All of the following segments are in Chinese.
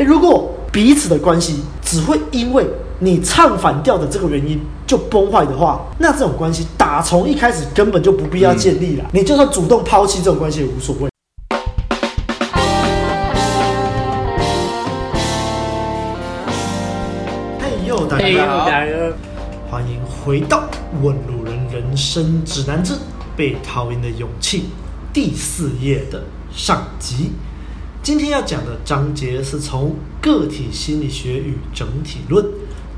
诶，如果彼此的关系只会因为你唱反调的这个原因就崩坏的话，那这种关系打从一开始根本就不必要建立了。嗯、你就算主动抛弃这种关系也无所谓。嘿呦，大家好，欢迎回到《问路人人生指南之被讨厌的勇气》第四页的上集。今天要讲的章节是从个体心理学与整体论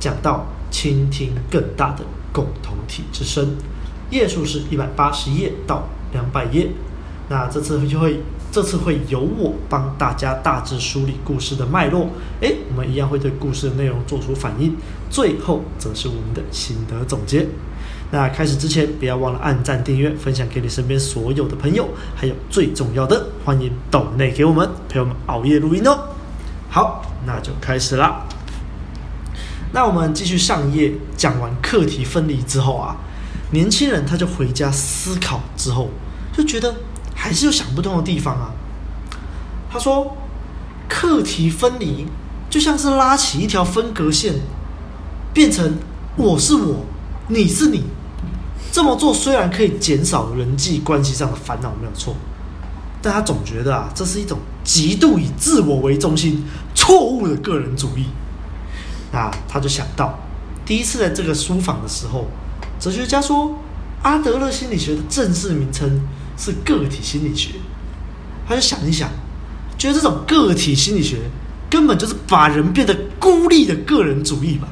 讲到倾听更大的共同体之声，页数是一百八十页到两百页。那这次就会这次会由我帮大家大致梳理故事的脉络，诶，我们一样会对故事的内容做出反应，最后则是我们的心得总结。那开始之前，不要忘了按赞、订阅、分享给你身边所有的朋友，还有最重要的，欢迎抖内给我们陪我们熬夜录音哦。好，那就开始啦。那我们继续上一页，讲完课题分离之后啊，年轻人他就回家思考之后，就觉得还是有想不通的地方啊。他说，课题分离就像是拉起一条分隔线，变成我是我，你是你。这么做虽然可以减少人际关系上的烦恼，没有错，但他总觉得啊，这是一种极度以自我为中心、错误的个人主义。那他就想到，第一次在这个书房的时候，哲学家说，阿德勒心理学的正式名称是个体心理学。他就想一想，觉得这种个体心理学根本就是把人变得孤立的个人主义吧。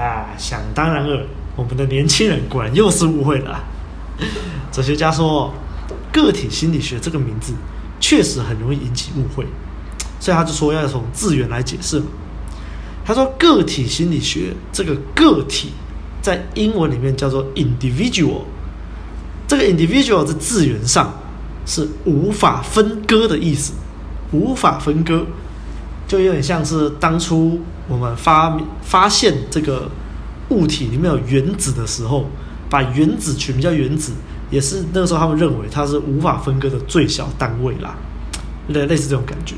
啊，想当然尔。我们的年轻人果然又是误会了。哲学家说，个体心理学这个名字确实很容易引起误会，所以他就说要从字源来解释。他说，个体心理学这个个体在英文里面叫做 individual，这个 individual 在字源上是无法分割的意思，无法分割，就有点像是当初我们发发现这个。物体里面有原子的时候，把原子取名叫原子，也是那个时候他们认为它是无法分割的最小单位啦，类类似这种感觉。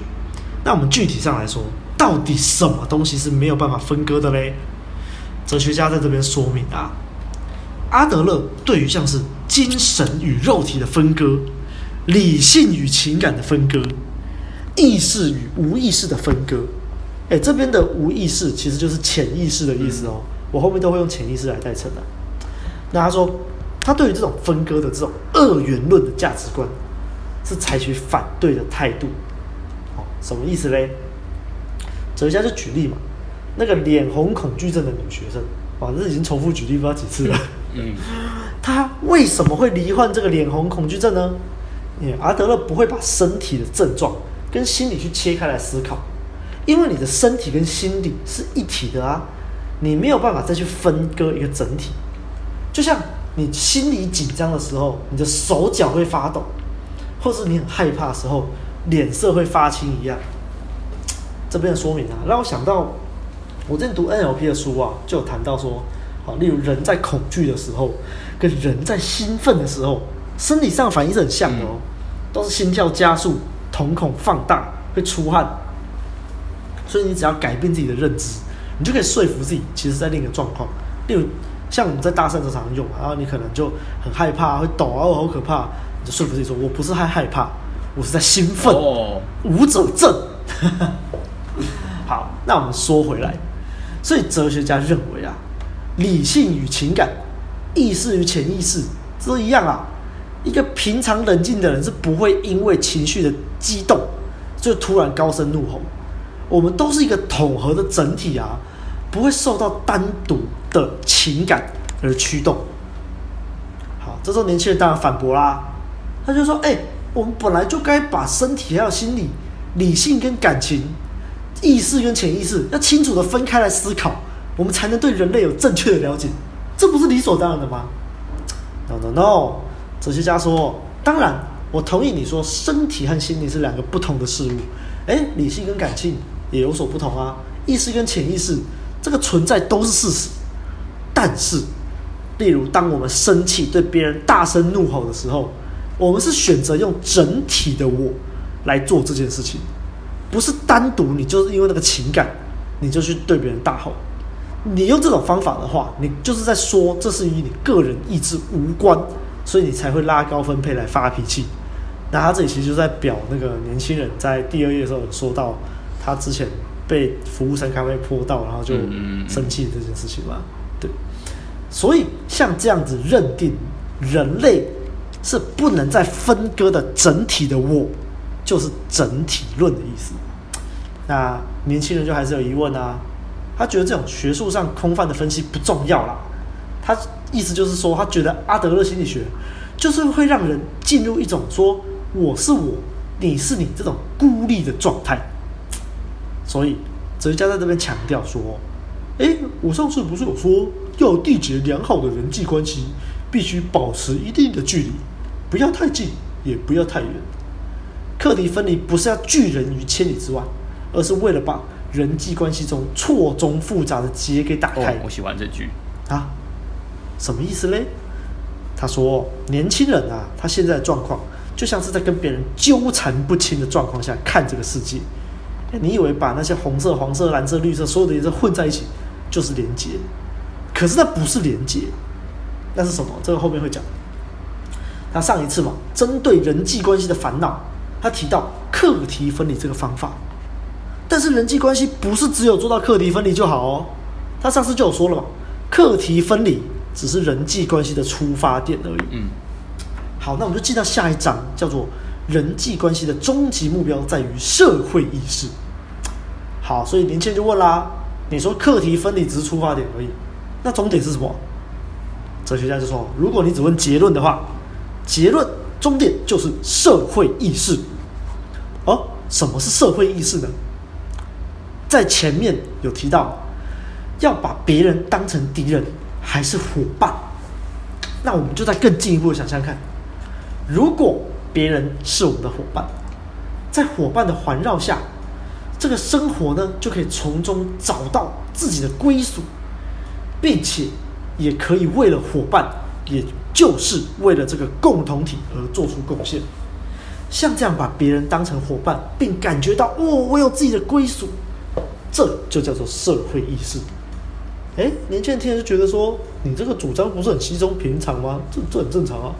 那我们具体上来说，到底什么东西是没有办法分割的嘞？哲学家在这边说明啊，阿德勒对于像是精神与肉体的分割、理性与情感的分割、意识与无意识的分割，哎，这边的无意识其实就是潜意识的意思哦。我后面都会用潜意识来代称的。那他说，他对于这种分割的这种二元论的价值观，是采取反对的态度。哦，什么意思嘞？哲学家就举例嘛，那个脸红恐惧症的女学生，哇，这已经重复举例不知道几次了。嗯，他为什么会罹患这个脸红恐惧症呢？因为阿德勒不会把身体的症状跟心理去切开来思考，因为你的身体跟心理是一体的啊。你没有办法再去分割一个整体，就像你心里紧张的时候，你的手脚会发抖，或是你很害怕的时候，脸色会发青一样。这边的说明啊，让我想到我之前读 NLP 的书啊，就有谈到说，好，例如人在恐惧的时候，跟人在兴奋的时候，生理上反应是很像的哦，都是心跳加速、瞳孔放大、会出汗，所以你只要改变自己的认知。你就可以说服自己，其实在另一个状况，例如像我们在大赛场上用，然后你可能就很害怕，会抖啊，好可怕，你就说服自己说，我不是害害怕，我是在兴奋，哦、舞者症。好，那我们说回来，所以哲学家认为啊，理性与情感、意识与潜意识都一样啊。一个平常冷静的人是不会因为情绪的激动就突然高声怒吼。我们都是一个统合的整体啊，不会受到单独的情感而驱动。好，这时候年轻人当然反驳啦，他就说：“哎，我们本来就该把身体还有心理、理性跟感情、意识跟潜意识要清楚的分开来思考，我们才能对人类有正确的了解，这不是理所当然的吗？”No No No，哲学家说：“当然，我同意你说身体和心理是两个不同的事物。哎，理性跟感情。”也有所不同啊，意识跟潜意识这个存在都是事实，但是，例如当我们生气对别人大声怒吼的时候，我们是选择用整体的我来做这件事情，不是单独你就是因为那个情感，你就去对别人大吼。你用这种方法的话，你就是在说这是与你个人意志无关，所以你才会拉高分配来发脾气。那他这里其实就在表那个年轻人在第二页的时候有说到，他之前被服务生咖啡泼到，然后就生气这件事情嘛。对，所以像这样子认定人类是不能再分割的整体的我，就是整体论的意思。那年轻人就还是有疑问啊，他觉得这种学术上空泛的分析不重要啦。他意思就是说，他觉得阿德勒心理学就是会让人进入一种说。我是我，你是你这种孤立的状态，所以哲学家在这边强调说：“哎，我上次不是有说，要缔结良好的人际关系，必须保持一定的距离，不要太近，也不要太远。课题分离不是要拒人于千里之外，而是为了把人际关系中错综复杂的结给打开。哦”我喜欢这句啊，什么意思嘞？他说：“年轻人啊，他现在的状况。”就像是在跟别人纠缠不清的状况下看这个世界，你以为把那些红色、黄色、蓝色、绿色所有的颜色混在一起就是连接，可是那不是连接，那是什么？这个后面会讲。他上一次嘛，针对人际关系的烦恼，他提到课题分离这个方法，但是人际关系不是只有做到课题分离就好哦。他上次就有说了嘛，课题分离只是人际关系的出发点而已。嗯。好，那我们就进到下一章，叫做人际关系的终极目标在于社会意识。好，所以年轻人就问啦：“你说课题分离只是出发点而已，那终点是什么？”哲学家就说：“如果你只问结论的话，结论终点就是社会意识。哦，什么是社会意识呢？在前面有提到，要把别人当成敌人还是伙伴？那我们就再更进一步的想想看。”如果别人是我们的伙伴，在伙伴的环绕下，这个生活呢就可以从中找到自己的归属，并且也可以为了伙伴，也就是为了这个共同体而做出贡献。像这样把别人当成伙伴，并感觉到哦，我有自己的归属，这就叫做社会意识。哎，年轻人听了就觉得说，你这个主张不是很稀松平常吗？这这很正常啊。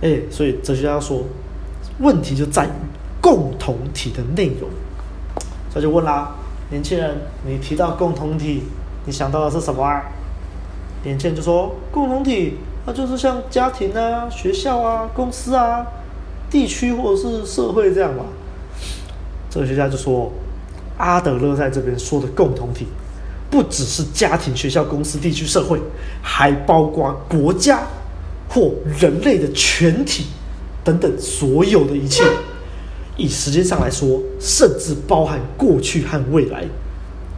哎，所以哲学家说，问题就在于共同体的内容。他就问啦，年轻人，你提到共同体，你想到的是什么啊？年轻人就说，共同体，那就是像家庭啊、学校啊、公司啊、地区或者是社会这样嘛。哲学家就说，阿德勒在这边说的共同体，不只是家庭、学校、公司、地区、社会，还包括国家。或人类的全体等等所有的一切，以时间上来说，甚至包含过去和未来。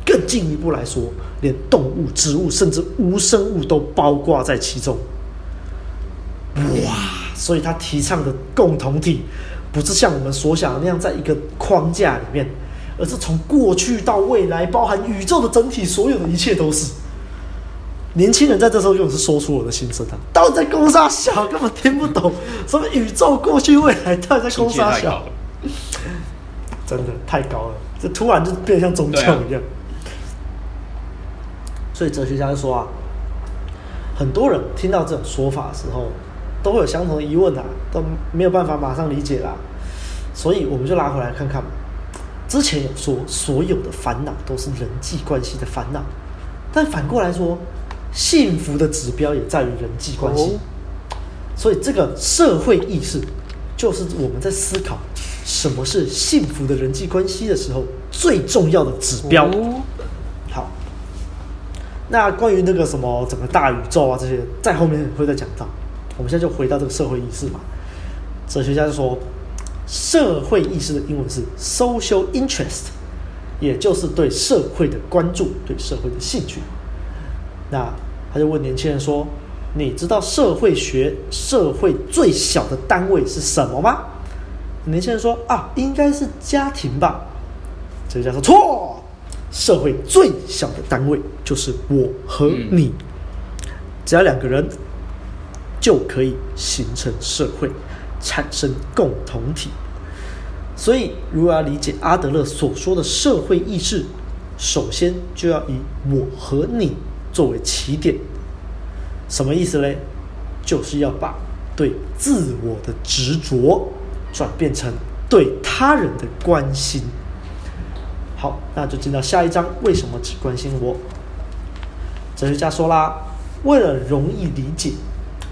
更进一步来说，连动物、植物甚至无生物都包括在其中。哇！所以他提倡的共同体，不是像我们所想的那样在一个框架里面，而是从过去到未来，包含宇宙的整体，所有的一切都是。年轻人在这时候就是说出我的心声啊，到底在攻杀小，根本听不懂什么宇宙过去未来，到底在攻杀小，真的太高了，这突然就变得像宗教一样。啊、所以哲学家就说啊，很多人听到这种说法的时候，都会有相同的疑问啊，都没有办法马上理解啦。所以我们就拉回来看看，之前有说所有的烦恼都是人际关系的烦恼，但反过来说。幸福的指标也在于人际关系，所以这个社会意识就是我们在思考什么是幸福的人际关系的时候最重要的指标。好，那关于那个什么整个大宇宙啊这些，在后面会再讲到。我们现在就回到这个社会意识嘛。哲学家就说，社会意识的英文是 social interest，也就是对社会的关注，对社会的兴趣。那他就问年轻人说：“你知道社会学社会最小的单位是什么吗？”年轻人说：“啊，应该是家庭吧。”哲学家说：“错，社会最小的单位就是我和你，只要两个人就可以形成社会，产生共同体。所以，如果要理解阿德勒所说的社会意识，首先就要以我和你作为起点。什么意思嘞？就是要把对自我的执着转变成对他人的关心。好，那就进到下一章。为什么只关心我？哲学家说啦，为了容易理解，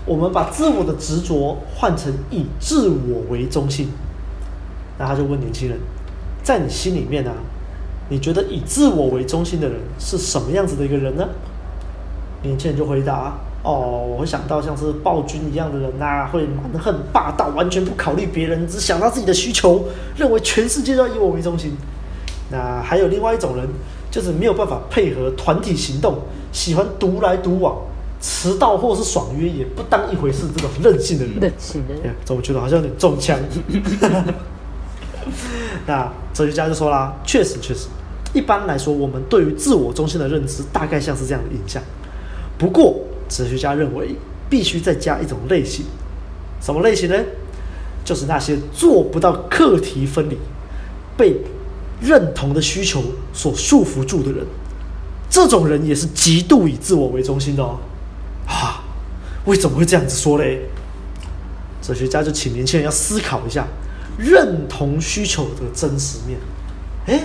我们把自我的执着换成以自我为中心。那他就问年轻人，在你心里面呢、你觉得以自我为中心的人是什么样子的一个人呢？年轻人就回答：哦，我会想到像是暴君一样的人呐、啊，会蛮横霸道，完全不考虑别人，只想到自己的需求，认为全世界都要以我为中心。那还有另外一种人，就是没有办法配合团体行动，喜欢独来独往，迟到或是爽约也不当一回事，这种任性的人。任性的人，怎么觉得好像有点中枪？那哲学家就说啦，确实确实，一般来说，我们对于自我中心的认知大概像是这样的印象。不过，哲学家认为必须再加一种类型，什么类型呢？就是那些做不到课题分离，被认同的需求所束缚住的人，这种人也是极度以自我为中心的哦。啊，为什么会这样子说嘞？哲学家就请年轻人要思考一下认同需求的真实面。诶，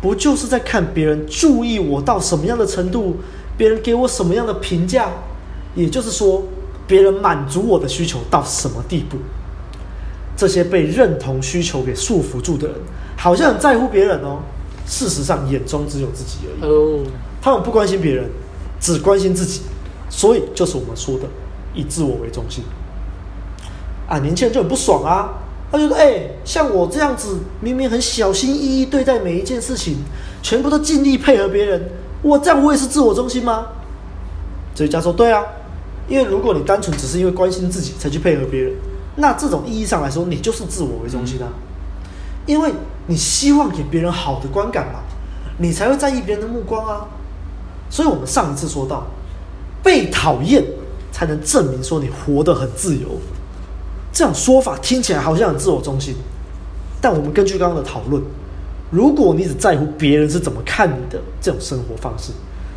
不就是在看别人注意我到什么样的程度，别人给我什么样的评价？也就是说，别人满足我的需求到什么地步？这些被认同需求给束缚住的人，好像很在乎别人哦，事实上眼中只有自己而已。哦，他们不关心别人，只关心自己，所以就是我们说的以自我为中心。啊，年轻人就很不爽啊，他觉得哎，像我这样子，明明很小心翼翼对待每一件事情，全部都尽力配合别人，我这样我也是自我中心吗？哲学家说对啊，因为如果你单纯只是因为关心自己才去配合别人。那这种意义上来说，你就是自我为中心啊，因为你希望给别人好的观感嘛，你才会在意别人的目光啊。所以我们上一次说到，被讨厌才能证明说你活得很自由，这种说法听起来好像很自我中心，但我们根据刚刚的讨论，如果你只在乎别人是怎么看你的这种生活方式，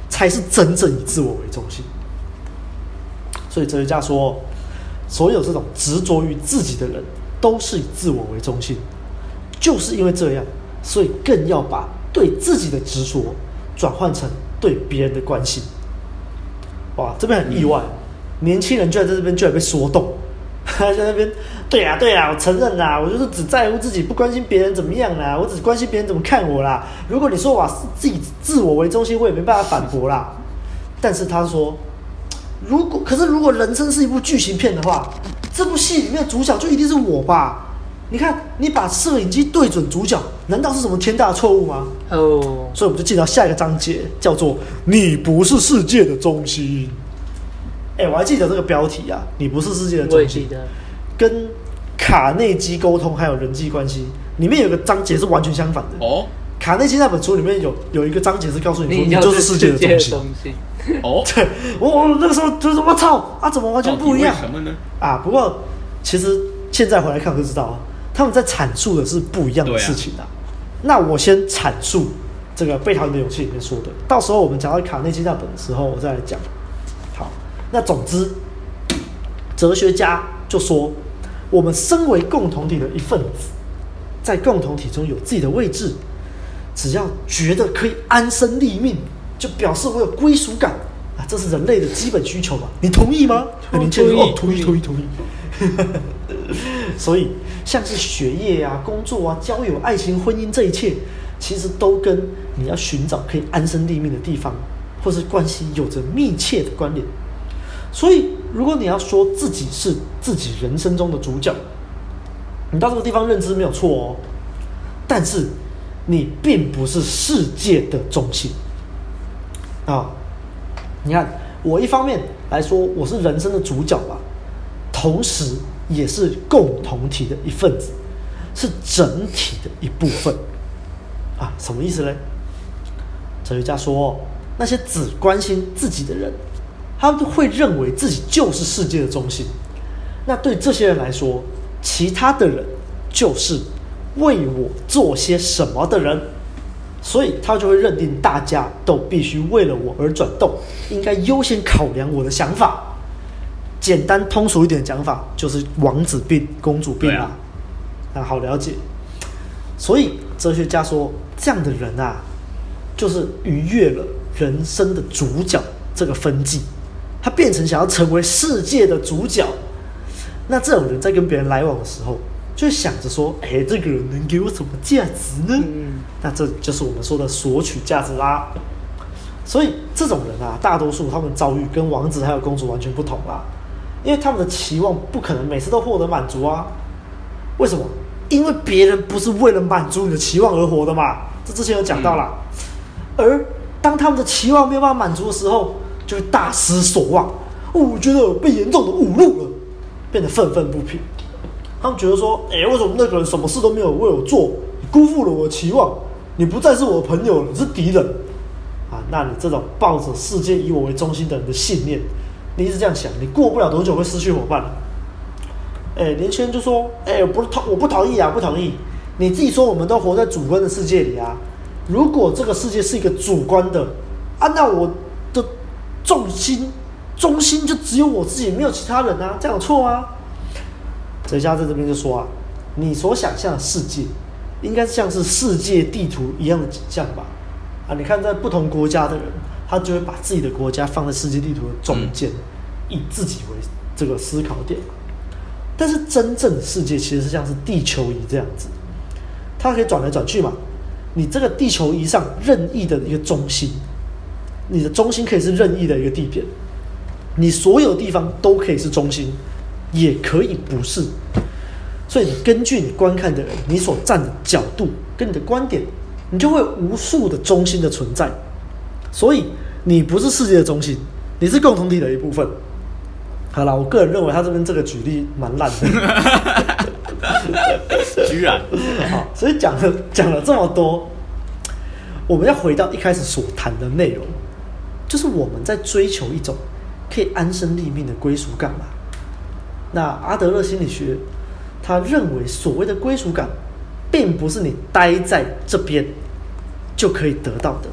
才是真正以自我为中心。所以哲学家说。所有这种执着于自己的人，都是以自我为中心。就是因为这样，所以更要把对自己的执着转换成对别人的关心。哇，这边很意外，嗯、年轻人居然在这边居然被说动，在那边，对啊对啊，我承认啦，我就是只在乎自己，不关心别人怎么样啦，我只关心别人怎么看我啦。如果你说我自己自我为中心，我也没办法反驳啦。但是他说。如果可是，如果人生是一部剧情片的话，这部戏里面的主角就一定是我吧？你看，你把摄影机对准主角，难道是什么天大的错误吗？哦，oh. 所以我们就进到下一个章节，叫做“你不是世界的中心”。哎，我还记得这个标题啊，“你不是世界的中心”，跟卡内基沟通还有人际关系里面有个章节是完全相反的。哦，oh. 卡内基那本书里面有有一个章节是告诉你说，你就是世界的中心。哦，对，我我那个时候就是我操啊，怎么完全不一样？为什么呢？啊，不过其实现在回来看就知道啊，他们在阐述的是不一样的事情的。啊、那我先阐述这个《被讨厌的勇气》里面说的，到时候我们讲到卡内基那本的时候，我再来讲。好，那总之，哲学家就说，我们身为共同体的一份子，在共同体中有自己的位置，只要觉得可以安身立命。就表示我有归属感啊，这是人类的基本需求吧？你同意吗？年轻人哦，同意，同意，同意。所以，像是学业啊、工作啊、交友、爱情、婚姻这一切，其实都跟你要寻找可以安身立命的地方，或是关系有着密切的关联。所以，如果你要说自己是自己人生中的主角，你到这个地方认知没有错哦，但是你并不是世界的中心。啊、你看，我一方面来说，我是人生的主角吧，同时也是共同体的一份子，是整体的一部分。啊，什么意思呢？哲学家说，那些只关心自己的人，他们会认为自己就是世界的中心。那对这些人来说，其他的人就是为我做些什么的人，所以他就会认定大家都必须为了我而转动，应该优先考量我的想法。简单通俗一点的讲法，就是王子病、公主病啊，那好了解。所以哲学家说，这样的人啊，就是逾越了人生的主角这个分际，他变成想要成为世界的主角。那这种人在跟别人来往的时候，就想着说：“哎，这个人能给我什么价值呢？”嗯、那这就是我们说的索取价值啦。所以这种人啊，大多数他们遭遇跟王子还有公主完全不同啦，因为他们的期望不可能每次都获得满足啊。为什么？因为别人不是为了满足你的期望而活的嘛。这之前有讲到啦。嗯、而当他们的期望没有办法满足的时候，就会大失所望。我觉得我被严重的侮辱了。变得愤愤不平，他们觉得说：“哎，为什么那个人什么事都没有为我做？你辜负了我的期望，你不再是我的朋友，你是敌人啊！那你这种抱着世界以我为中心的人的信念，你一直这样想，你过不了多久会失去伙伴。”哎，年轻人就说：“哎，我不同，我不同意啊，不同意！你自己说，我们都活在主观的世界里啊。如果这个世界是一个主观的啊，那我重心。”中心就只有我自己，没有其他人啊，这样有错吗？哲学家在这边就说啊，你所想象的世界，应该像是世界地图一样的景象吧？啊，你看在不同国家的人，他就会把自己的国家放在世界地图的中间，以自己为这个思考点。但是真正的世界其实是像是地球仪这样子，它可以转来转去嘛。你这个地球仪上任意的一个中心，你的中心可以是任意的一个地点。你所有地方都可以是中心，也可以不是，所以你根据你观看的人，你所站的角度跟你的观点，你就会有无数的中心的存在。所以你不是世界的中心，你是共同体的一部分。好了，我个人认为他这边这个举例蛮烂的，居然好，所以讲了讲了这么多，我们要回到一开始所谈的内容，就是我们在追求一种。可以安身立命的归属感嘛？那阿德勒心理学，他认为所谓的归属感，并不是你待在这边就可以得到的，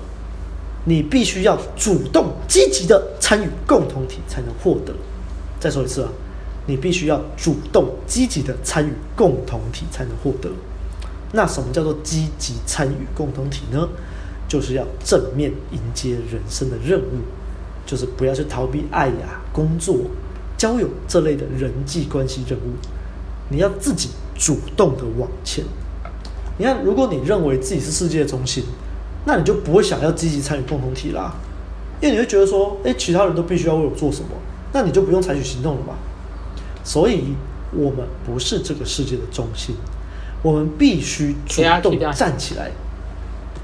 你必须要主动积极的参与共同体才能获得。再说一次啊，你必须要主动积极的参与共同体才能获得。那什么叫做积极参与共同体呢？就是要正面迎接人生的任务。就是不要去逃避爱呀、工作、交友这类的人际关系任务，你要自己主动的往前。你看，如果你认为自己是世界的中心，那你就不会想要积极参与共同体啦，因为你会觉得说，诶，其他人都必须要为我做什么，那你就不用采取行动了嘛。所以，我们不是这个世界的中心，我们必须主动站起来，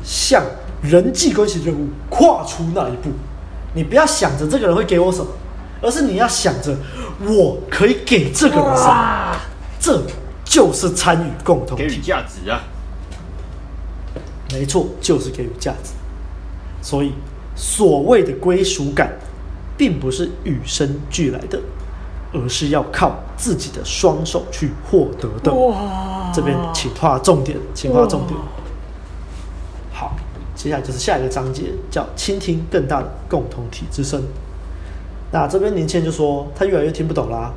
向人际关系任务跨出那一步。你不要想着这个人会给我什么，而是你要想着我可以给这个人什么，这就是参与共同体，给予价值啊！没错，就是给予价值。所以，所谓的归属感，并不是与生俱来的，而是要靠自己的双手去获得的。哇！这边请画重点，请画重点。接下来就是下一个章节，叫倾听更大的共同体之声。那这边年轻人就说他越来越听不懂啦，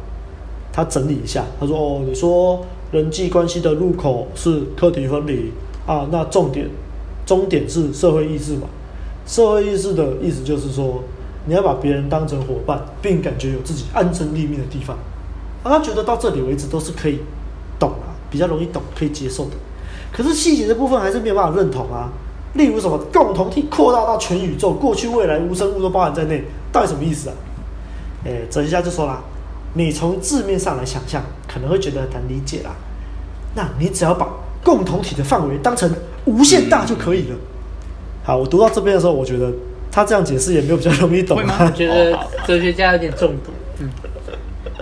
他整理一下，他说：“哦，你说人际关系的入口是课题分离啊，那重点终点是社会意识嘛？社会意识的意思就是说，你要把别人当成伙伴，并感觉有自己安身立命的地方。啊，他觉得到这里为止都是可以懂啊，比较容易懂，可以接受的。可是细节的部分还是没有办法认同啊。”例如什么共同体扩大到全宇宙，过去未来无生物都包含在内，到底什么意思啊？诶，哲学家就说啦，你从字面上来想象，可能会觉得很难理解啦。那你只要把共同体的范围当成无限大就可以了。好，我读到这边的时候，我觉得他这样解释也没有比较容易懂啊。我觉得哲学家有点中毒。嗯。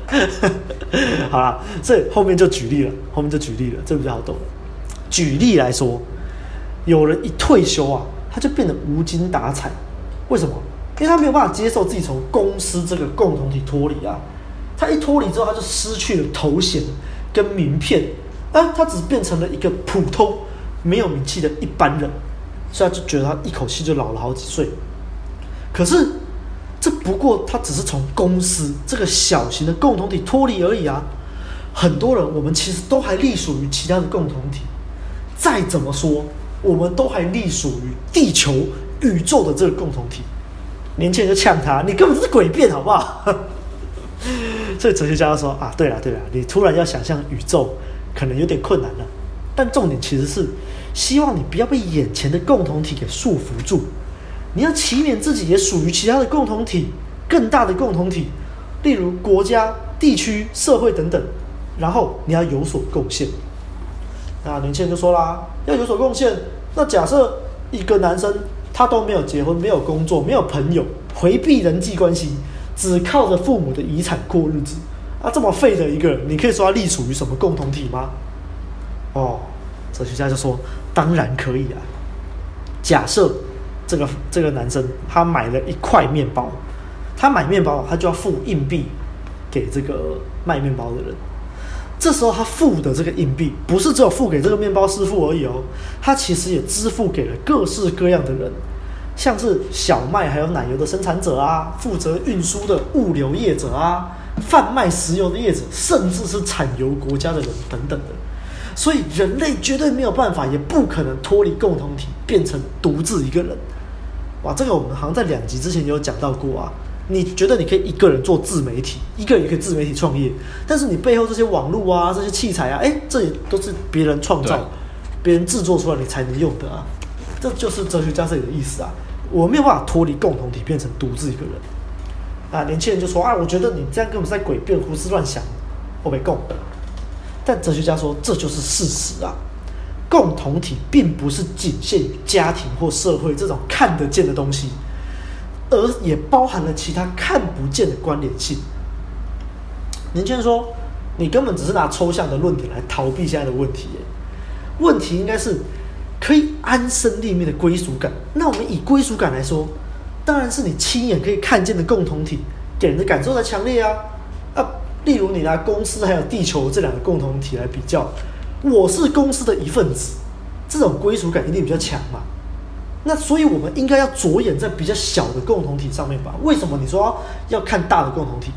好啦，所以后面就举例了，后面就举例了，这比较好懂。举例来说。有人一退休啊，他就变得无精打采。为什么？因为他没有办法接受自己从公司这个共同体脱离啊。他一脱离之后，他就失去了头衔跟名片，啊，他只变成了一个普通没有名气的一般人，所以他就觉得他一口气就老了好几岁。可是这不过他只是从公司这个小型的共同体脱离而已啊。很多人我们其实都还隶属于其他的共同体，再怎么说，我们都还隶属于地球宇宙的这个共同体。年轻人就呛他：“你根本就是诡辩，好不好？” 所以哲学家就说：“啊，对了对了，你突然要想象宇宙，可能有点困难了。但重点其实是希望你不要被眼前的共同体给束缚住，你要祈勉自己也属于其他的共同体，更大的共同体，例如国家、地区、社会等等。然后你要有所贡献。那年轻人就说啦，要有所贡献。那假设一个男生他都没有结婚、没有工作、没有朋友，回避人际关系。”只靠着父母的遗产过日子啊，这么废的一个人，你可以说他隶属于什么共同体吗？哦，哲学家就说，当然可以啊。假设这个这个男生他买了一块面包，他买面包他就要付硬币给这个卖面包的人。这时候他付的这个硬币不是只有付给这个面包师傅而已哦，他其实也支付给了各式各样的人。像是小麦还有奶油的生产者啊，负责运输的物流业者啊，贩卖石油的业者，甚至是产油国家的人等等的。所以人类绝对没有办法，也不可能脱离共同体，变成独自一个人。哇，这个我们好像在两集之前有讲到过啊。你觉得你可以一个人做自媒体，一个人也可以自媒体创业，但是你背后这些网络啊、这些器材啊，哎，这也都是别人创造、别人制作出来你才能用的啊。这就是哲学家这里的意思啊。我没有办法脱离共同体，变成独自一个人。啊，年轻人就说啊，我觉得你这样根本是在诡辩、胡思乱想，我没共。但哲学家说，这就是事实啊。共同体并不是仅限于家庭或社会这种看得见的东西，而也包含了其他看不见的关联性。年轻人说，你根本只是拿抽象的论点来逃避现在的问题。问题应该是。可以安身立命的归属感。那我们以归属感来说，当然是你亲眼可以看见的共同体给人的感受才强烈啊。啊，例如你拿公司还有地球这两个共同体来比较，我是公司的一份子，这种归属感一定比较强嘛。那所以我们应该要着眼在比较小的共同体上面吧？为什么你说要看大的共同体？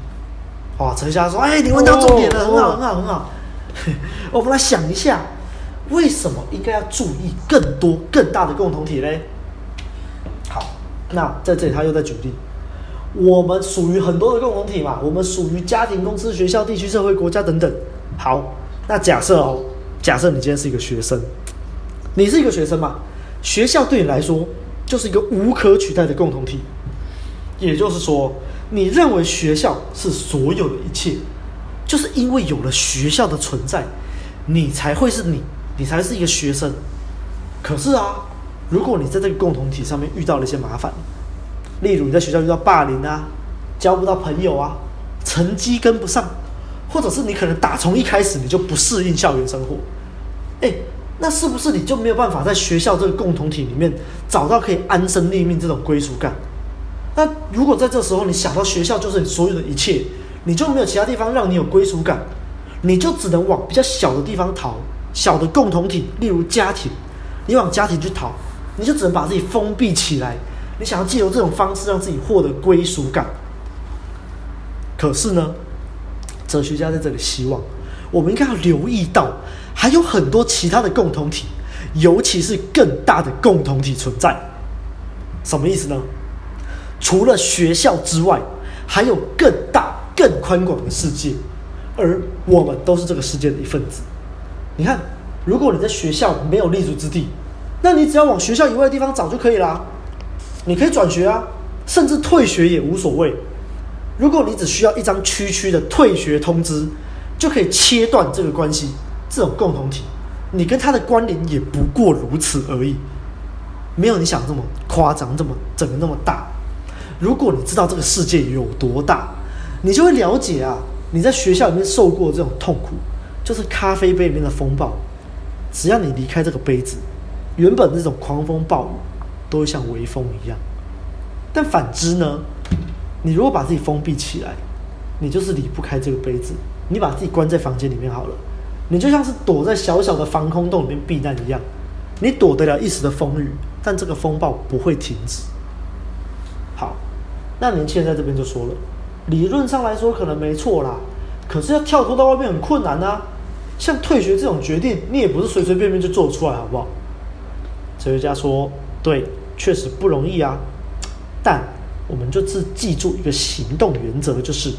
哇，哲学家说：“哎，你问到重点了，很好，很好，很好。”我们来想一下。为什么应该要注意更多更大的共同体嘞？好，那在这里他又在举例，我们属于很多的共同体嘛，我们属于家庭、公司、学校、地区、社会、国家等等。好，那假设哦，假设你今天是一个学生，你是一个学生嘛，学校对你来说就是一个无可取代的共同体，也就是说，你认为学校是所有的一切，就是因为有了学校的存在，你才会是你。你才是一个学生，可是啊，如果你在这个共同体上面遇到了一些麻烦，例如你在学校遇到霸凌啊，交不到朋友啊，成绩跟不上，或者是你可能打从一开始你就不适应校园生活，哎，那是不是你就没有办法在学校这个共同体里面找到可以安身立命这种归属感？那如果在这时候你想到学校就是你所有的一切，你就没有其他地方让你有归属感，你就只能往比较小的地方逃。小的共同体，例如家庭，你往家庭去逃，你就只能把自己封闭起来。你想要借由这种方式让自己获得归属感，可是呢，哲学家在这里希望我们应该要留意到，还有很多其他的共同体，尤其是更大的共同体存在。什么意思呢？除了学校之外，还有更大、更宽广的世界，而我们都是这个世界的一份子。你看，如果你在学校没有立足之地，那你只要往学校以外的地方找就可以啦。你可以转学啊，甚至退学也无所谓。如果你只需要一张区区的退学通知，就可以切断这个关系。这种共同体，你跟他的关联也不过如此而已，没有你想这么夸张，这么整个那么大。如果你知道这个世界有多大，你就会了解啊，你在学校里面受过这种痛苦。就是咖啡杯里面的风暴，只要你离开这个杯子，原本那种狂风暴雨都会像微风一样。但反之呢，你如果把自己封闭起来，你就是离不开这个杯子。你把自己关在房间里面好了，你就像是躲在小小的防空洞里面避难一样，你躲得了一时的风雨，但这个风暴不会停止。好，那年轻人在这边就说了，理论上来说可能没错啦，可是要跳脱到外面很困难啊。像退学这种决定，你也不是随随便便就做出来，好不好？哲学家说，对，确实不容易啊，但。我们就只记住一个行动原则，就是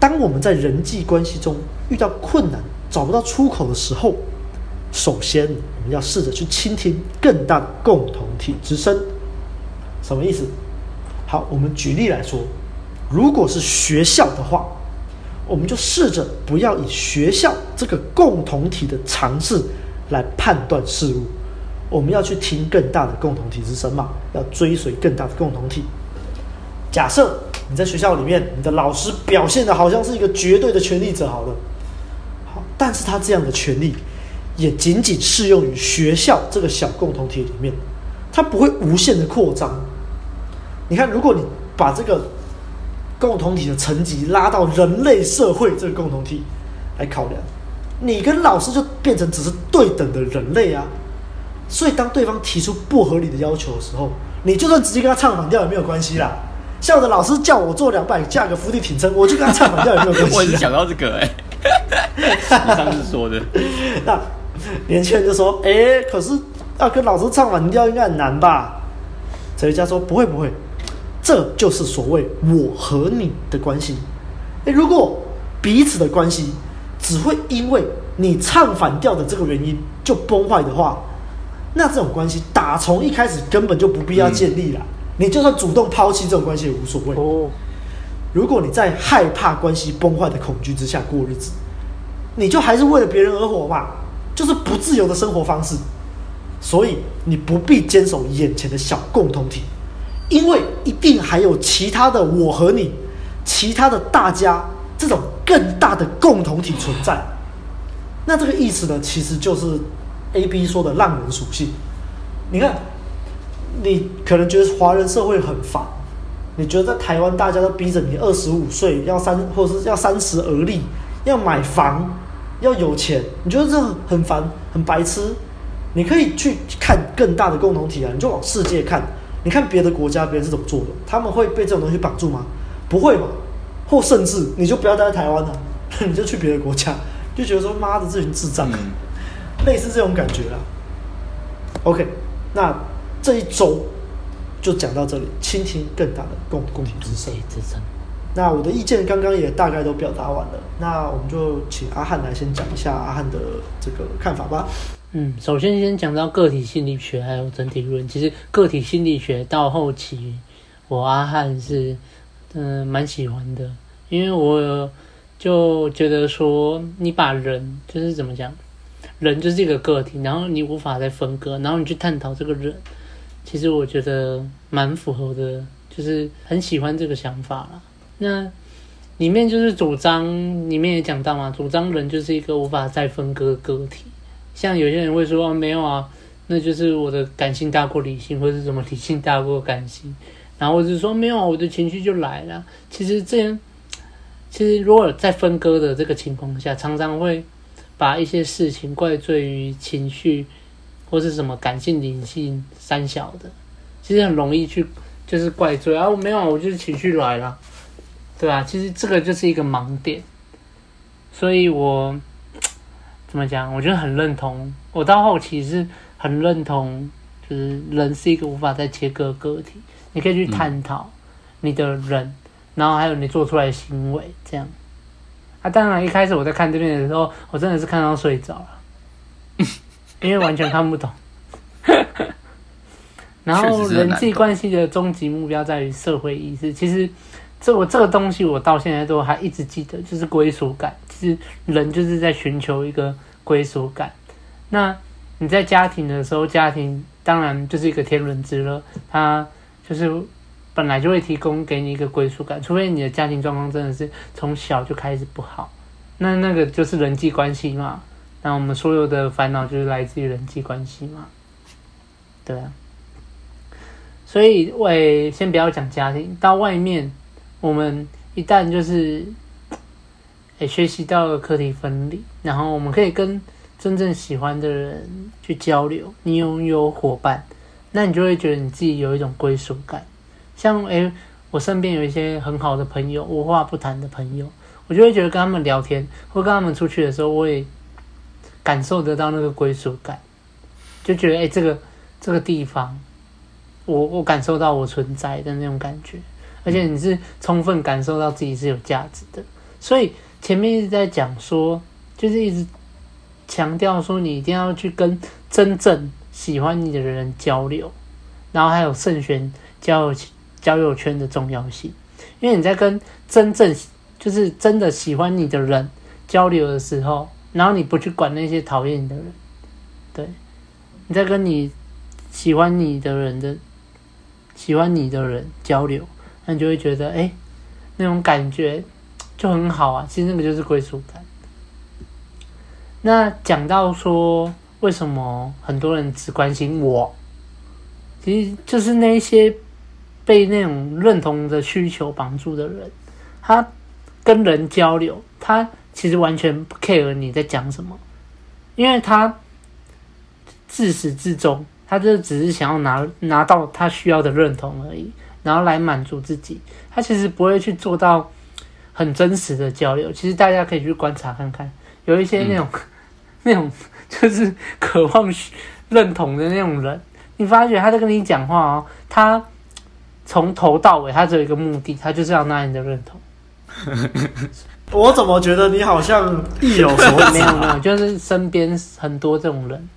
当我们在人际关系中遇到困难、找不到出口的时候，首先我们要试着去倾听更大的共同体之声。什么意思？好，我们举例来说，如果是学校的话，我们就试着不要以学校这个共同体的尝试来判断事物，我们要去听更大的共同体之声嘛，要追随更大的共同体。假设你在学校里面，你的老师表现的好像是一个绝对的权力者，好了，但是他这样的权利也仅仅适用于学校这个小共同体里面，它不会无限的扩张。你看，如果你把这个共同体的层级拉到人类社会这个共同体来考量，你跟老师就变成只是对等的人类啊。所以，当对方提出不合理的要求的时候，你就算直接跟他唱反调也没有关系啦。像我的老师叫我做两百架个伏地挺身，我就跟他唱反调也没有关系。我也是想到这个哎、欸，你上次说的。那年轻人就说：“哎、欸，可是要跟老师唱反调应该很难吧？”哲学家说：“不会不会，这就是所谓我和你的关系。哎、欸，如果彼此的关系只会因为你唱反调的这个原因就崩坏的话，那这种关系打从一开始根本就不必要建立了。嗯”你就算主动抛弃这种关系也无所谓。哦，如果你在害怕关系崩坏的恐惧之下过日子，你就还是为了别人而活嘛，就是不自由的生活方式。所以你不必坚守眼前的小共同体，因为一定还有其他的我和你，其他的大家这种更大的共同体存在。那这个意思呢，其实就是 A B 说的浪人属性。你看。你可能觉得华人社会很烦，你觉得在台湾大家都逼着你二十五岁要三或者是要三十而立，要买房，要有钱，你觉得这很烦很白痴？你可以去看更大的共同体啊，你就往世界看，你看别的国家别人是怎么做的，他们会被这种东西绑住吗？不会嘛？或甚至你就不要待在台湾了，你就去别的国家，就觉得说妈的这群智障，类似这种感觉啦。OK，那。这一周就讲到这里，倾听更大的共共体之声。那我的意见刚刚也大概都表达完了，那我们就请阿汉来先讲一下阿汉的这个看法吧。嗯，首先先讲到个体心理学还有整体论。其实个体心理学到后期，我阿汉是嗯蛮喜欢的，因为我就觉得说，你把人就是怎么讲，人就是一个个体，然后你无法再分割，然后你去探讨这个人。其实我觉得蛮符合的，就是很喜欢这个想法啦。那里面就是主张，里面也讲到嘛，主张人就是一个无法再分割个体。像有些人会说，没有啊，那就是我的感性大过理性，或者是什么理性大过感性。然后我就说没有啊，我的情绪就来了。其实这样，其实如果在分割的这个情况下，常常会把一些事情怪罪于情绪。或是什么感性、灵性、三小的，其实很容易去就是怪罪啊，我没有，我就是情绪来了，对啊，其实这个就是一个盲点，所以我怎么讲？我觉得很认同。我到后期是很认同，就是人是一个无法再切割个体，你可以去探讨你的人，嗯、然后还有你做出来的行为，这样。啊，当然一开始我在看这边的时候，我真的是看到睡着了。因为完全看不懂，然后人际关系的终极目标在于社会意识。其实，这我这个东西我到现在都还一直记得，就是归属感。其实人就是在寻求一个归属感。那你在家庭的时候，家庭当然就是一个天伦之乐，它就是本来就会提供给你一个归属感，除非你的家庭状况真的是从小就开始不好，那那个就是人际关系嘛。那我们所有的烦恼就是来自于人际关系嘛，对啊。所以，为先不要讲家庭，到外面，我们一旦就是，诶学习到了课题分离，然后我们可以跟真正喜欢的人去交流。你拥有伙伴，那你就会觉得你自己有一种归属感。像诶，我身边有一些很好的朋友，无话不谈的朋友，我就会觉得跟他们聊天或跟他们出去的时候，我也感受得到那个归属感，就觉得诶，这个这个地方，我我感受到我存在的那种感觉，而且你是充分感受到自己是有价值的，所以。前面一直在讲说，就是一直强调说，你一定要去跟真正喜欢你的人交流，然后还有慎选交友交友圈的重要性。因为你在跟真正就是真的喜欢你的人交流的时候，然后你不去管那些讨厌你的人，对，你在跟你喜欢你的人的喜欢你的人交流，那你就会觉得，哎，那种感觉。就很好啊，其实那个就是归属感。那讲到说，为什么很多人只关心我，其实就是那些被那种认同的需求绑住的人，他跟人交流，他其实完全不 care 你在讲什么，因为他自始至终，他就只是想要拿拿到他需要的认同而已，然后来满足自己，他其实不会去做到。很真实的交流，其实大家可以去观察看看，有一些那种、嗯、那种 就是渴望认同的那种人，你发觉他在跟你讲话哦，他从头到尾他只有一个目的，他就是要拿你的认同。我怎么觉得你好像意有所指？没有没有，就是身边很多这种人，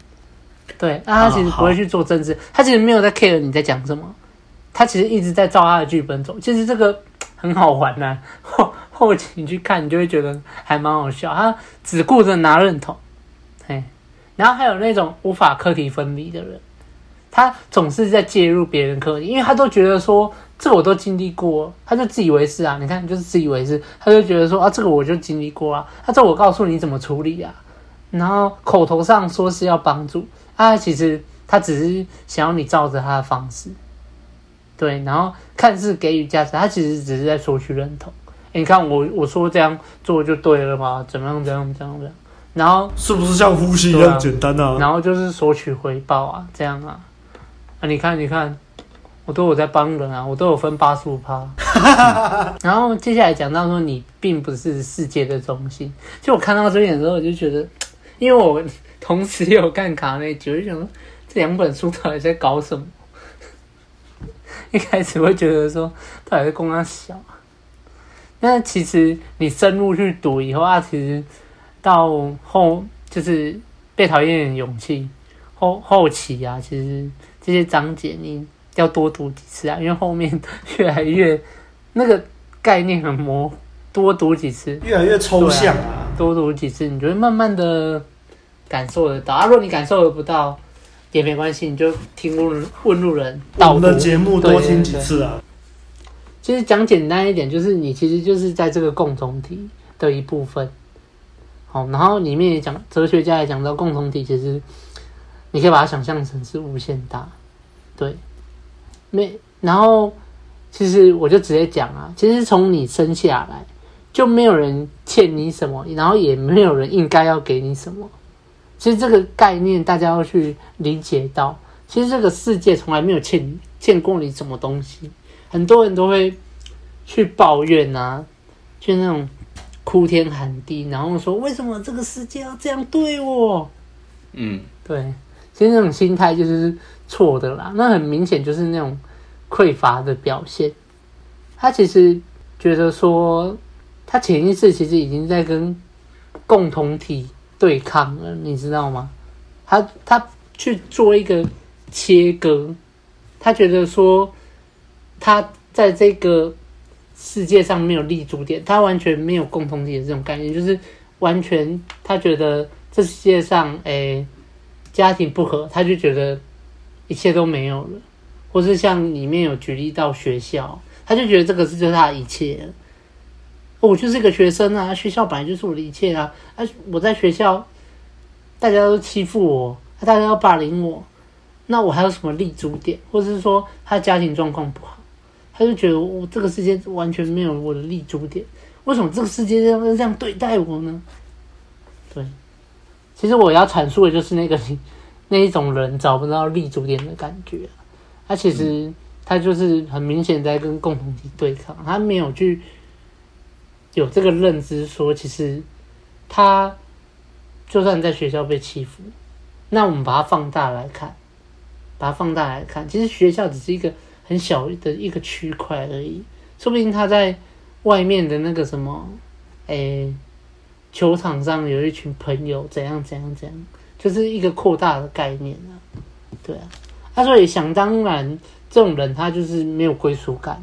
对，那他其实不会去做政治，他其实没有在 care 你在讲什么，他其实一直在照他的剧本走，其实这个很好玩呐、啊。后期你去看，你就会觉得还蛮好笑。他只顾着拿认同，嘿，然后还有那种无法课题分离的人，他总是在介入别人课题，因为他都觉得说这我都经历过，他就自以为是啊。你看，就是自以为是，他就觉得说啊，这个我就经历过啊，他这我告诉你怎么处理啊，然后口头上说是要帮助啊，其实他只是想要你照着他的方式，对，然后看似给予价值，他其实只是在索取认同。你看我我说这样做就对了吗？怎么样？怎样？怎样？怎样？然后是不是像呼吸一样简单啊？然后就是索取回报啊，这样啊？啊，你看，你看，我都有在帮人啊，我都有分八十五趴。然后接下来讲到说，你并不是世界的中心。就我看到这点的时候，我就觉得，因为我同时也有看卡内基，我就想说，这两本书到底在搞什么？一开始会觉得说，到底是公安小。那其实你深入去读以后啊，其实到后就是被讨厌的勇气后后期啊，其实这些章节你要多读几次啊，因为后面越来越那个概念很模糊，多读几次越来越抽象啊，多读几次你就会慢慢的感受得到啊。如果你感受得不到也没关系，你就听问问路人，我们的节目多听几次啊。其实讲简单一点，就是你其实就是在这个共同体的一部分。好，然后里面也讲哲学家也讲到共同体，其实你可以把它想象成是无限大。对，没，然后其实我就直接讲啊，其实从你生下来就没有人欠你什么，然后也没有人应该要给你什么。其实这个概念大家要去理解到，其实这个世界从来没有欠欠过你什么东西。很多人都会去抱怨啊，就那种哭天喊地，然后说为什么这个世界要这样对我？嗯，对，其实那种心态就是错的啦。那很明显就是那种匮乏的表现。他其实觉得说，他潜意识其实已经在跟共同体对抗了，你知道吗？他他去做一个切割，他觉得说。他在这个世界上没有立足点，他完全没有共同体的这种概念，就是完全他觉得这世界上，诶，家庭不和，他就觉得一切都没有了，或是像里面有举例到学校，他就觉得这个是就是他的一切。我就是一个学生啊，学校本来就是我的一切啊，啊，我在学校大家都欺负我，大家都霸凌我，那我还有什么立足点？或是说他家庭状况不好？他就觉得我这个世界完全没有我的立足点，为什么这个世界要这样对待我呢？对，其实我要阐述的就是那个 那一种人找不到立足点的感觉。他其实他就是很明显在跟共同体对抗，他没有去有这个认知，说其实他就算在学校被欺负，那我们把它放大来看，把它放大来看，其实学校只是一个很小的一个区块而已，说不定他在外面的那个什么，诶，球场上有一群朋友，怎样怎样怎样，就是一个扩大的概念啊，对啊。他说：“也想当然，这种人他就是没有归属感，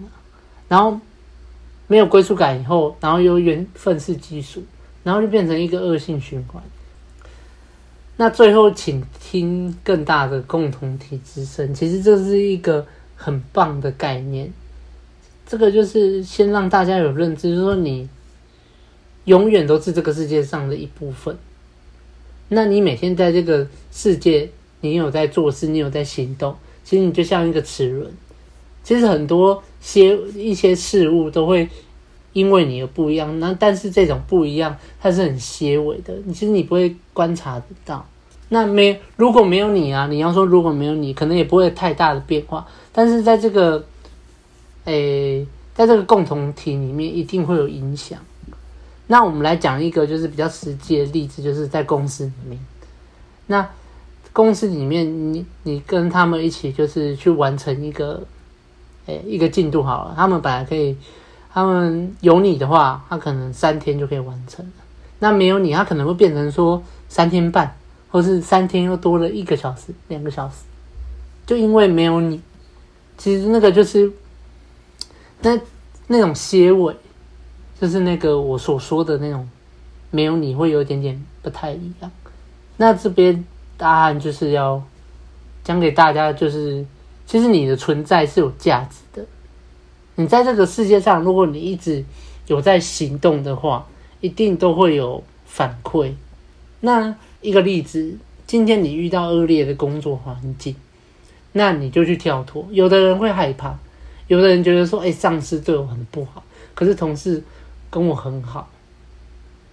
然后没有归属感以后，然后又缘分是基础，然后就变成一个恶性循环。那最后，请听更大的共同体之声。其实这是一个很棒的概念，这个就是先让大家有认知，就是说你永远都是这个世界上的一部分。那你每天在这个世界。”你有在做事，你有在行动，其实你就像一个齿轮。其实很多些一些事物都会因为你而不一样，那但是这种不一样，它是很些微的，其实你不会观察得到。那没如果没有你啊，你要说如果没有你，可能也不会太大的变化。但是在这个，诶、在这个共同体里面，一定会有影响。那我们来讲一个就是比较实际的例子，就是在公司里面，那。公司里面，你你跟他们一起就是去完成一个，诶、一个进度好了。他们本来可以，他们有你的话，他可能三天就可以完成。那没有你，他可能会变成说三天半，或是三天又多了一个小时、两个小时。就因为没有你，其实那个就是那那种些微，就是那个我所说的那种没有你会有一点点不太一样。那这边。答案就是要讲给大家，就是其实你的存在是有价值的。你在这个世界上，如果你一直有在行动的话，一定都会有反馈。那一个例子，今天你遇到恶劣的工作环境，那你就去跳脱。有的人会害怕，有的人觉得说：“哎，上司对我很不好，可是同事跟我很好。”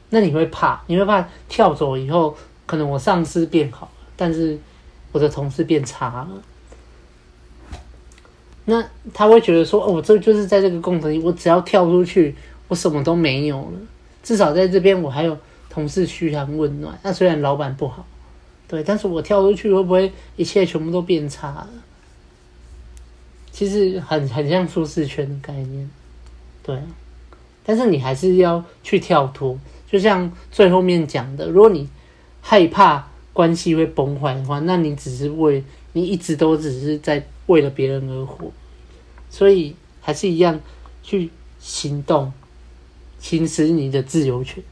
那你会怕，你会怕跳走以后，可能我上司变好。但是我的同事变差了，那他会觉得说：“哦，我这就是在这个共同体，我只要跳出去，我什么都没有了。至少在这边，我还有同事嘘寒问暖。那虽然老板不好，对，但是我跳出去会不会一切全部都变差了？其实很很像舒适圈的概念，对。但是你还是要去跳脱，就像最后面讲的，如果你害怕。关系会崩坏的话，那你只是为你一直都只是在为了别人而活，所以还是一样去行动，行使你的自由权，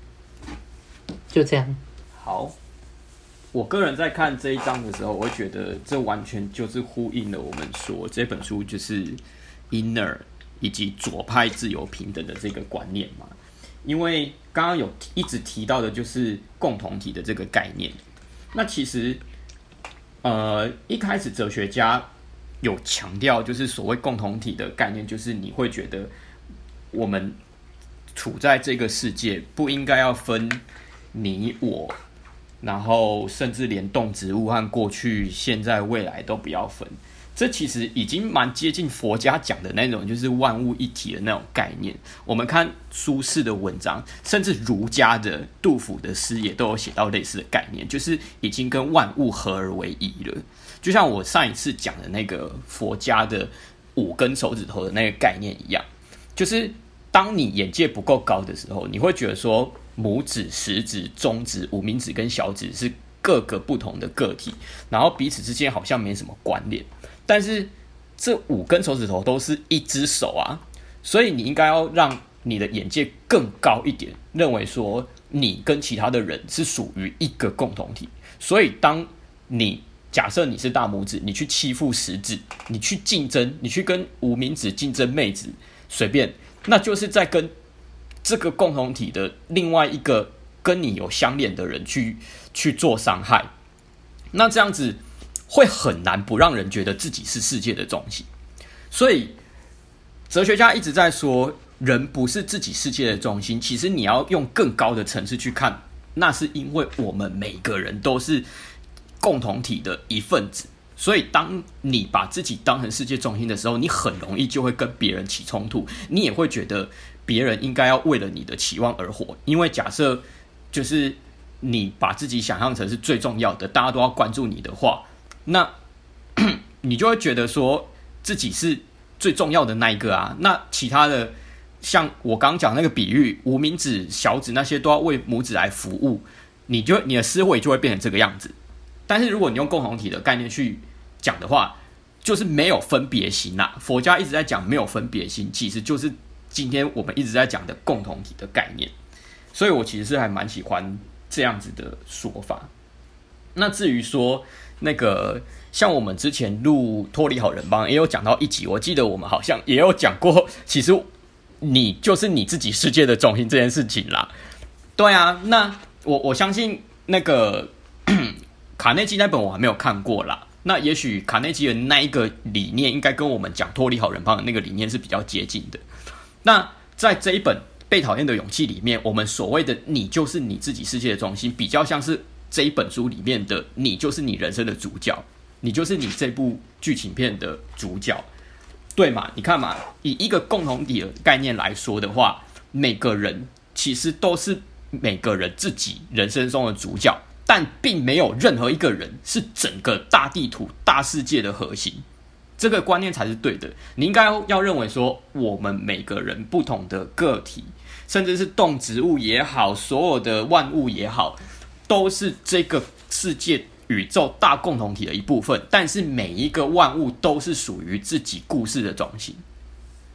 就这样。好，我个人在看这一章的时候，我觉得这完全就是呼应了我们说这本书就是 inner 以及左派自由平等的这个观念嘛，因为刚刚有一直提到的就是共同体的这个概念。那其实，呃，一开始哲学家有强调，就是所谓共同体的概念，就是你会觉得我们处在这个世界不应该要分你我，然后甚至连动植物和过去、现在、未来都不要分。这其实已经蛮接近佛家讲的那种，就是万物一体的那种概念。我们看苏轼的文章，甚至儒家的杜甫的诗也都有写到类似的概念，就是已经跟万物合而为一了。就像我上一次讲的那个佛家的五根手指头的那个概念一样，就是当你眼界不够高的时候，你会觉得说拇指、食指、中指、无名指跟小指是各个不同的个体，然后彼此之间好像没什么关联。但是这五根手指头都是一只手啊，所以你应该要让你的眼界更高一点，认为说你跟其他的人是属于一个共同体。所以当你假设你是大拇指，你去欺负食指，你去竞争，你去跟无名指竞争妹子，随便，那就是在跟这个共同体的另外一个跟你有相连的人去去做伤害。那这样子。会很难不让人觉得自己是世界的中心，所以哲学家一直在说，人不是自己世界的中心，其实你要用更高的层次去看，那是因为我们每个人都是共同体的一份子。所以，当你把自己当成世界中心的时候，你很容易就会跟别人起冲突，你也会觉得别人应该要为了你的期望而活。因为假设就是你把自己想象成是最重要的，大家都要关注你的话，那 你就会觉得说自己是最重要的那一个啊。那其他的，像我刚刚讲那个比喻，无名指、小指那些都要为拇指来服务，你就你的思维就会变成这个样子。但是如果你用共同体的概念去讲的话，就是没有分别心呐。佛家一直在讲没有分别心，其实就是今天我们一直在讲的共同体的概念。所以我其实是还蛮喜欢这样子的说法。那至于说那个像我们之前录脱离好人帮也有讲到一集，我记得我们好像也有讲过，其实你就是你自己世界的中心这件事情啦。对啊，那我我相信那个。卡内基那本我还没有看过啦，那也许卡内基的那一个理念应该跟我们讲脱离好人帮的那个理念是比较接近的。那在这一本被讨厌的勇气里面，我们所谓的你就是你自己世界的中心，比较像是这一本书里面的你就是你人生的主角，你就是你这部剧情片的主角，对吗？你看嘛，以一个共同体的概念来说的话，每个人其实都是每个人自己人生中的主角。但并没有任何一个人是整个大地图、大世界的核心，这个观念才是对的。你应该要认为说，我们每个人不同的个体，甚至是动植物也好，所有的万物也好，都是这个世界宇宙大共同体的一部分。但是每一个万物都是属于自己故事的中心。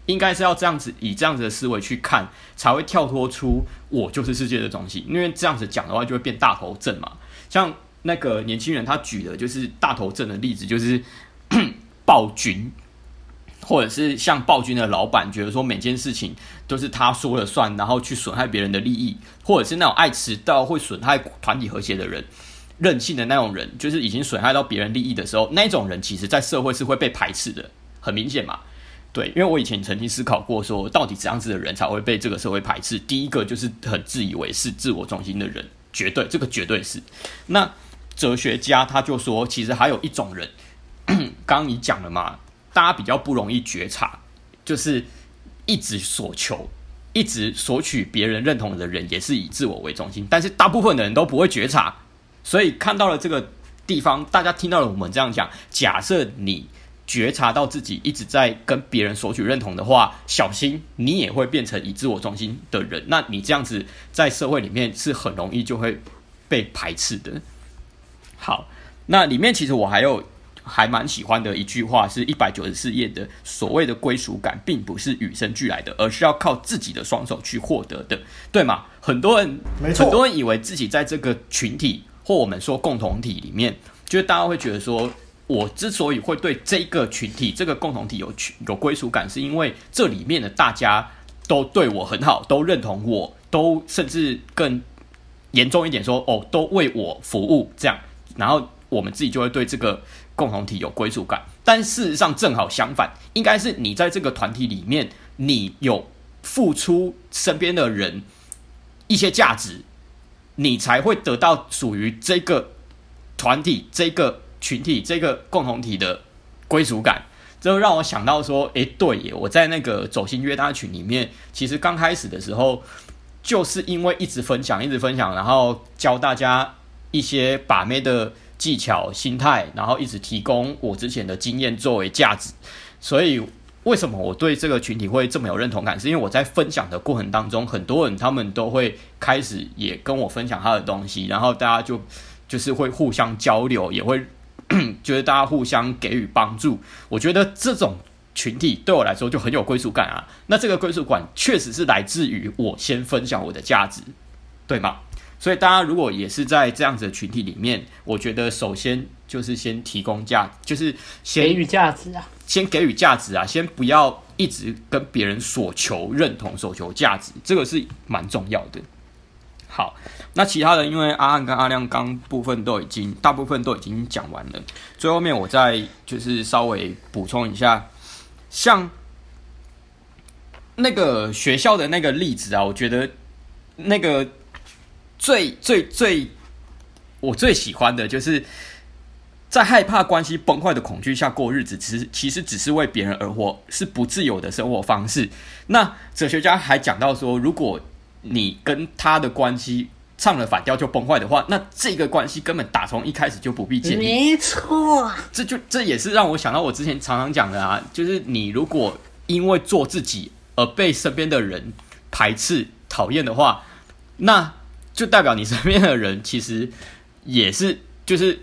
应该是要这样子，以这样子的思维去看，才会跳脱出我就是世界的中心。因为这样子讲的话，就会变大头症嘛。像那个年轻人他举的就是大头症的例子，就是 暴君，或者是像暴君的老板，觉得说每件事情都是他说了算，然后去损害别人的利益，或者是那种爱迟到会损害团体和谐的人，任性的那种人，就是已经损害到别人利益的时候，那种人其实在社会是会被排斥的，很明显嘛。对，因为我以前曾经思考过，说到底怎样子的人才会被这个社会排斥？第一个就是很自以为是、自我中心的人，绝对这个绝对是。那哲学家他就说，其实还有一种人，刚刚你讲了嘛，大家比较不容易觉察，就是一直所求、一直索取别人认同的人，也是以自我为中心，但是大部分的人都不会觉察。所以看到了这个地方，大家听到了我们这样讲，假设你。觉察到自己一直在跟别人索取认同的话，小心你也会变成以自我中心的人。那你这样子在社会里面是很容易就会被排斥的。好，那里面其实我还有还蛮喜欢的一句话，是一百九十四页的。所谓的归属感，并不是与生俱来的，而是要靠自己的双手去获得的，对吗？很多人，没错，很多人以为自己在这个群体或我们说共同体里面，就是大家会觉得说。我之所以会对这个群体、这个共同体有群有归属感，是因为这里面的大家都对我很好，都认同我，都甚至更严重一点说，哦，都为我服务，这样，然后我们自己就会对这个共同体有归属感。但事实上正好相反，应该是你在这个团体里面，你有付出身边的人一些价值，你才会得到属于这个团体这个。群体这个共同体的归属感，这让我想到说，诶，对耶，我在那个走心约大群里面，其实刚开始的时候，就是因为一直分享，一直分享，然后教大家一些把妹的技巧、心态，然后一直提供我之前的经验作为价值。所以，为什么我对这个群体会这么有认同感？是因为我在分享的过程当中，很多人他们都会开始也跟我分享他的东西，然后大家就就是会互相交流，也会。觉得大家互相给予帮助，我觉得这种群体对我来说就很有归属感啊。那这个归属感确实是来自于我先分享我的价值，对吗？所以大家如果也是在这样子的群体里面，我觉得首先就是先提供价，就是先给予价值啊，先给予价值啊，先不要一直跟别人所求认同、所求价值，这个是蛮重要的。好。那其他的，因为阿汉跟阿亮刚部分都已经大部分都已经讲完了，最后面我再就是稍微补充一下，像那个学校的那个例子啊，我觉得那个最最最我最喜欢的就是在害怕关系崩坏的恐惧下过日子，其实其实只是为别人而活，是不自由的生活方式。那哲学家还讲到说，如果你跟他的关系唱了反调就崩坏的话，那这个关系根本打从一开始就不必建立。没错，这就这也是让我想到我之前常常讲的啊，就是你如果因为做自己。而被身边的人排斥、讨厌的话，那就代表你身边的人其实也是就是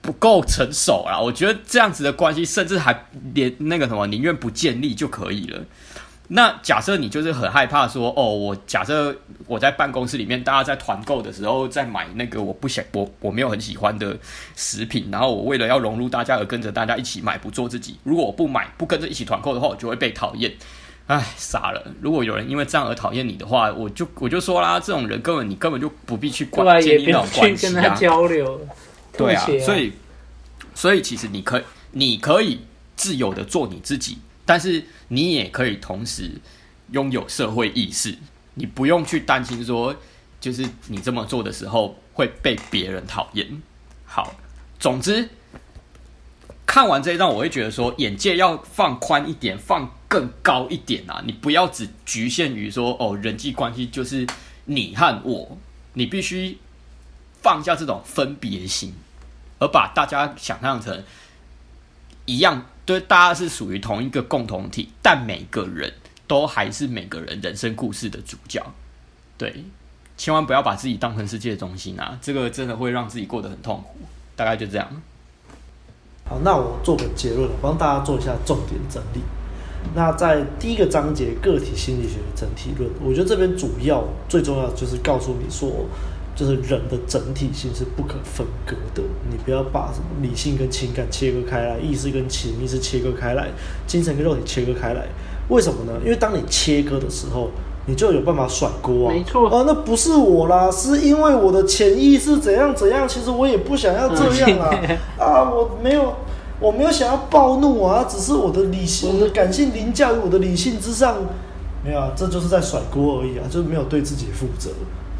不够成熟啦。我觉得这样子的关系，甚至还连那个什么宁愿不建立就可以了。那假设你就是很害怕说，哦，我假设我在办公室里面，大家在团购的时候在买那个我不想我我没有很喜欢的食品，然后我为了要融入大家而跟着大家一起买，不做自己。如果我不买，不跟着一起团购的话，我就会被讨厌。唉，傻了！如果有人因为这样而讨厌你的话，我就我就说啦，这种人根本你根本就不必去管建立那种关系啊，交流。对啊，所以所以其实你可以你可以自由的做你自己，但是你也可以同时拥有社会意识，你不用去担心说，就是你这么做的时候会被别人讨厌。好，总之。看完这一段，我会觉得说，眼界要放宽一点，放更高一点啊！你不要只局限于说，哦，人际关系就是你和我，你必须放下这种分别心，而把大家想象成一样，对，大家是属于同一个共同体，但每个人都还是每个人人生故事的主角。对，千万不要把自己当成世界中心啊！这个真的会让自己过得很痛苦。大概就这样。好，那我做个结论，帮大家做一下重点整理。那在第一个章节个体心理学的整体论，我觉得这边主要最重要就是告诉你说，就是人的整体性是不可分割的。你不要把什么理性跟情感切割开来，意识跟潜意识切割开来，精神跟肉体切割开来。为什么呢？因为当你切割的时候，你就有办法甩锅啊！没错啊，那不是我啦，是因为我的潜意识怎样怎样。其实我也不想要这样啊！啊，我没有，我没有想要暴怒啊，只是我的理性、我的感性凌驾于我的理性之上。没有啊，这就是在甩锅而已啊，就是没有对自己负责。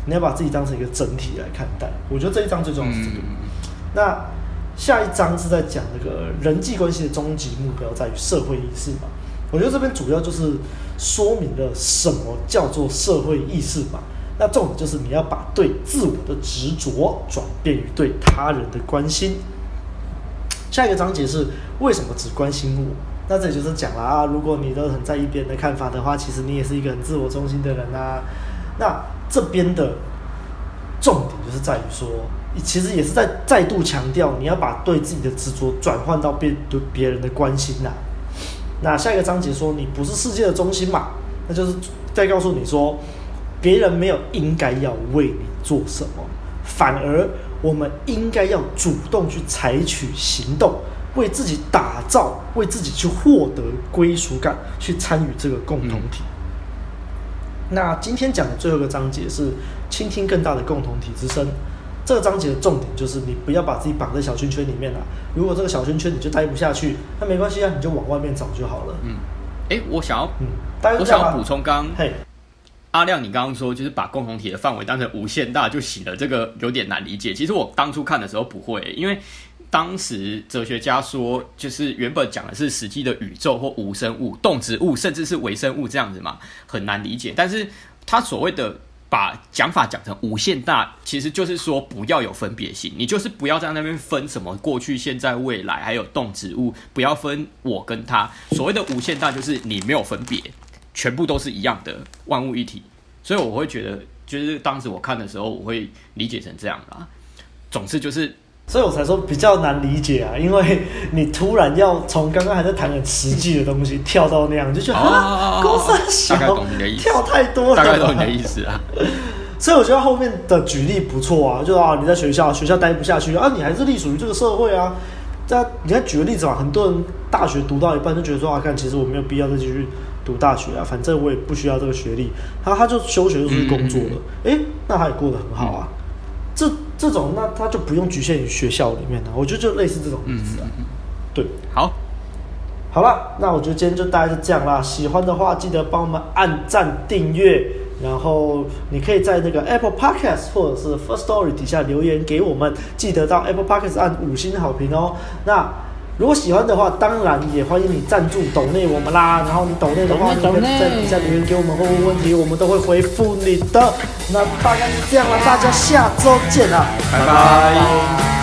你要把自己当成一个整体来看待。我觉得这一章最重要是这个。那下一章是在讲那个人际关系的终极目标在于社会意识嘛？我觉得这边主要就是说明了什么叫做社会意识嘛。那重点就是你要把对自我的执着转变于对他人的关心。下一个章节是为什么只关心我？那这里就是讲了啊，如果你都很在意别人的看法的话，其实你也是一个很自我中心的人啊。那这边的重点就是在于说，其实也是在再度强调，你要把对自己的执着转换到别对别人的关心呐、啊。那下一个章节说，你不是世界的中心嘛？那就是在告诉你说，别人没有应该要为你做什么，反而我们应该要主动去采取行动，为自己打造，为自己去获得归属感，去参与这个共同体。嗯、那今天讲的最后一个章节是倾听更大的共同体之声。这个章节的重点就是你不要把自己绑在小圈圈里面了。如果这个小圈圈你就待不下去，那没关系啊，你就往外面找就好了。嗯，哎，我想要，嗯，我想要补充刚，刚嘿，阿亮，你刚刚说就是把共同体的范围当成无限大就行了，这个有点难理解。其实我当初看的时候不会，因为当时哲学家说，就是原本讲的是实际的宇宙或无生物、动植物，甚至是微生物这样子嘛，很难理解。但是他所谓的。把讲法讲成无限大，其实就是说不要有分别心，你就是不要在那边分什么过去、现在、未来，还有动植物，不要分我跟他。所谓的无限大，就是你没有分别，全部都是一样的，万物一体。所以我会觉得，就是当时我看的时候，我会理解成这样啦。总之就是。所以我才说比较难理解啊，因为你突然要从刚刚还在谈很实际的东西跳到那样，就觉得啊，公司小，大概懂你的意思，跳太多了，大概懂你的意思啊。所以我觉得后面的举例不错啊，就啊，你在学校学校待不下去啊，你还是隶属于这个社会啊。这你看举个例子嘛，很多人大学读到一半就觉得说啊，看其实我没有必要再继续读大学啊，反正我也不需要这个学历，他他就休学就出去工作了，哎、嗯。嗯嗯欸，那他也过得很好啊。嗯这这种那他就不用局限于学校里面了，我觉得就类似这种例子啊。嗯、对，好，好了，那我觉得今天就大概是这样啦。喜欢的话，记得帮我们按赞、订阅，然后你可以在那个 Apple Podcast 或者是 First Story 底下留言给我们，记得到 Apple Podcast 按五星好评哦。那如果喜欢的话，当然也欢迎你赞助抖内我们啦。然后你抖内的话，你可以在底下留言给我们或问问题，我们都会回复你的。那大概是这样了，大家下周见啦，拜拜。